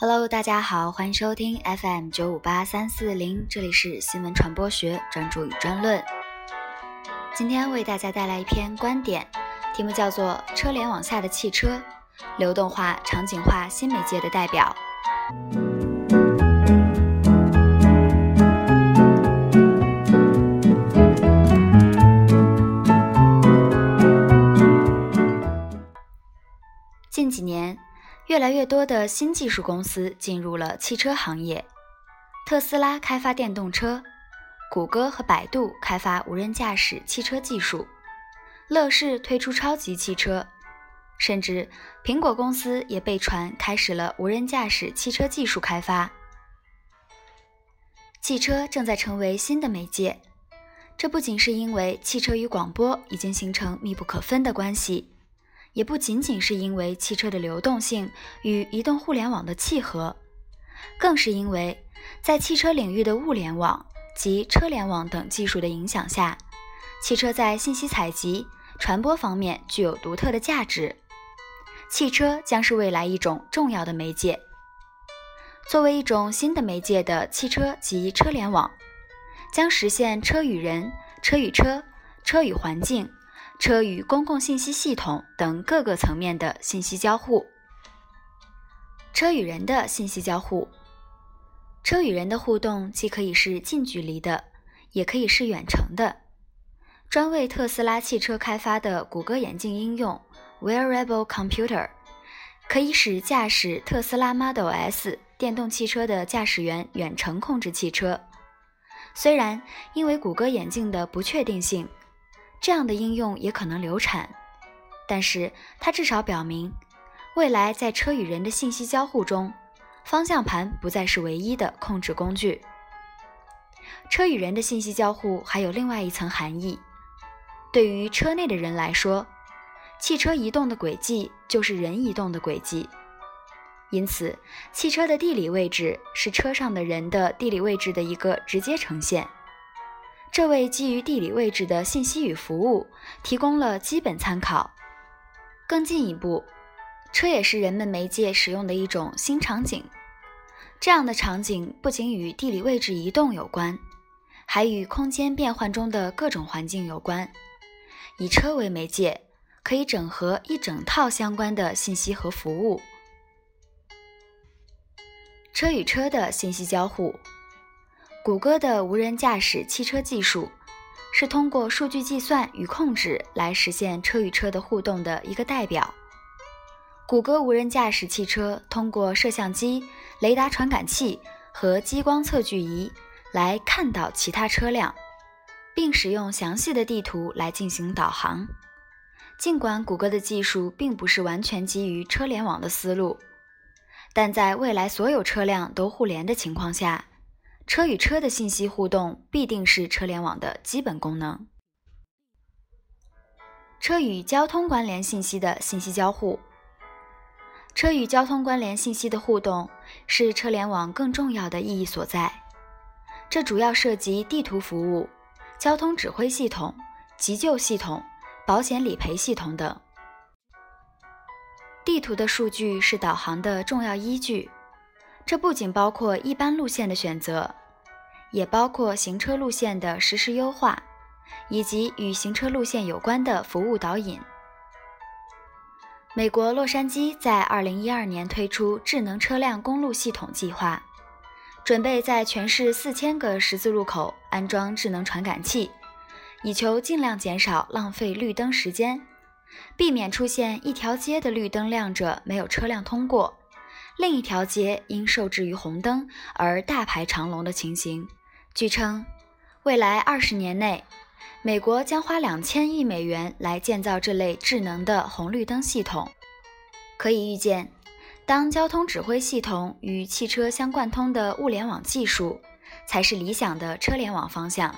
Hello，大家好，欢迎收听 FM 九五八三四零，这里是新闻传播学专注与专论。今天为大家带来一篇观点，题目叫做《车联网下的汽车：流动化、场景化新媒介的代表》。近几年。越来越多的新技术公司进入了汽车行业，特斯拉开发电动车，谷歌和百度开发无人驾驶汽车技术，乐视推出超级汽车，甚至苹果公司也被传开始了无人驾驶汽车技术开发。汽车正在成为新的媒介，这不仅是因为汽车与广播已经形成密不可分的关系。也不仅仅是因为汽车的流动性与移动互联网的契合，更是因为在汽车领域的物联网及车联网等技术的影响下，汽车在信息采集、传播方面具有独特的价值。汽车将是未来一种重要的媒介。作为一种新的媒介的汽车及车联网，将实现车与人、车与车、车与环境。车与公共信息系统等各个层面的信息交互，车与人的信息交互，车与人的互动既可以是近距离的，也可以是远程的。专为特斯拉汽车开发的谷歌眼镜应用 Wearable Computer，可以使驾驶特斯拉 Model S 电动汽车的驾驶员远程控制汽车。虽然因为谷歌眼镜的不确定性。这样的应用也可能流产，但是它至少表明，未来在车与人的信息交互中，方向盘不再是唯一的控制工具。车与人的信息交互还有另外一层含义，对于车内的人来说，汽车移动的轨迹就是人移动的轨迹，因此汽车的地理位置是车上的人的地理位置的一个直接呈现。这为基于地理位置的信息与服务提供了基本参考。更进一步，车也是人们媒介使用的一种新场景。这样的场景不仅与地理位置移动有关，还与空间变换中的各种环境有关。以车为媒介，可以整合一整套相关的信息和服务。车与车的信息交互。谷歌的无人驾驶汽车技术是通过数据计算与控制来实现车与车的互动的一个代表。谷歌无人驾驶汽车通过摄像机、雷达传感器和激光测距仪来看到其他车辆，并使用详细的地图来进行导航。尽管谷歌的技术并不是完全基于车联网的思路，但在未来所有车辆都互联的情况下。车与车的信息互动必定是车联网的基本功能。车与交通关联信息的信息交互，车与交通关联信息的互动是车联网更重要的意义所在。这主要涉及地图服务、交通指挥系统、急救系统、保险理赔系统等。地图的数据是导航的重要依据。这不仅包括一般路线的选择，也包括行车路线的实时优化，以及与行车路线有关的服务导引。美国洛杉矶在2012年推出智能车辆公路系统计划，准备在全市4000个十字路口安装智能传感器，以求尽量减少浪费绿灯时间，避免出现一条街的绿灯亮着没有车辆通过。另一条街因受制于红灯而大排长龙的情形。据称，未来二十年内，美国将花两千亿美元来建造这类智能的红绿灯系统。可以预见，当交通指挥系统与汽车相贯通的物联网技术，才是理想的车联网方向。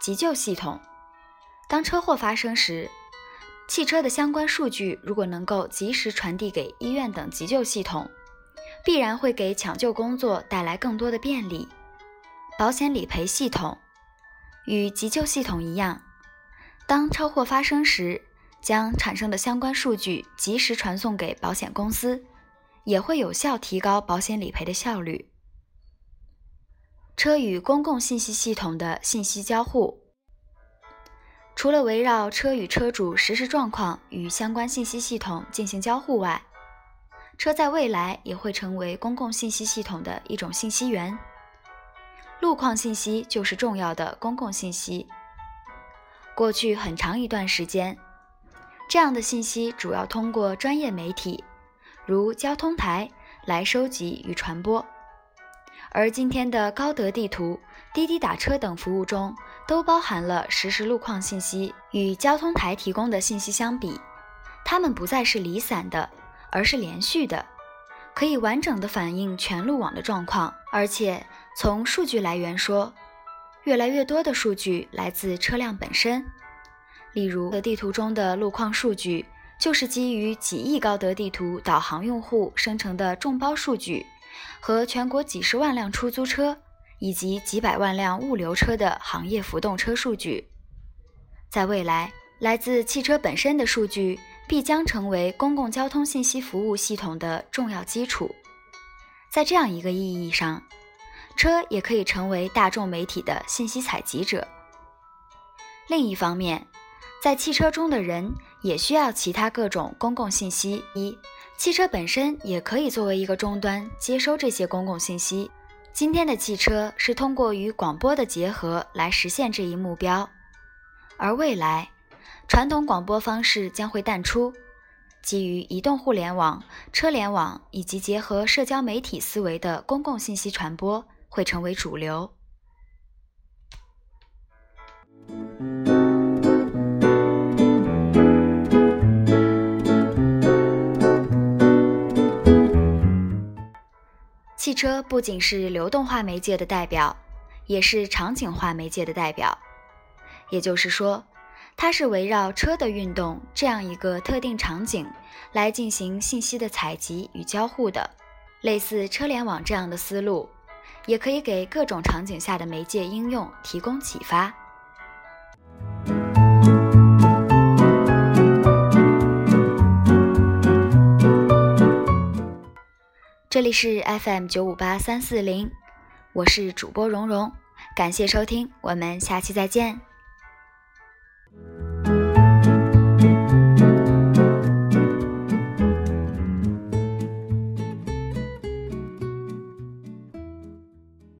急救系统，当车祸发生时。汽车的相关数据如果能够及时传递给医院等急救系统，必然会给抢救工作带来更多的便利。保险理赔系统与急救系统一样，当车祸发生时，将产生的相关数据及时传送给保险公司，也会有效提高保险理赔的效率。车与公共信息系统的信息交互，除了围绕车与车主实时状况与相关信息系统进行交互外，车在未来也会成为公共信息系统的一种信息源。路况信息就是重要的公共信息。过去很长一段时间，这样的信息主要通过专业媒体，如交通台来收集与传播。而今天的高德地图、滴滴打车等服务中，都包含了实时路况信息。与交通台提供的信息相比，它们不再是离散的，而是连续的，可以完整的反映全路网的状况，而且。从数据来源说，越来越多的数据来自车辆本身。例如，的地图中的路况数据就是基于几亿高德地图导航用户生成的众包数据，和全国几十万辆出租车以及几百万辆物流车的行业浮动车数据。在未来，来自汽车本身的数据必将成为公共交通信息服务系统的重要基础。在这样一个意义上，车也可以成为大众媒体的信息采集者。另一方面，在汽车中的人也需要其他各种公共信息。一，汽车本身也可以作为一个终端接收这些公共信息。今天的汽车是通过与广播的结合来实现这一目标，而未来，传统广播方式将会淡出，基于移动互联网、车联网以及结合社交媒体思维的公共信息传播。会成为主流。汽车不仅是流动化媒介的代表，也是场景化媒介的代表。也就是说，它是围绕车的运动这样一个特定场景来进行信息的采集与交互的，类似车联网这样的思路。也可以给各种场景下的媒介应用提供启发。这里是 FM 九五八三四零，我是主播蓉蓉，感谢收听，我们下期再见。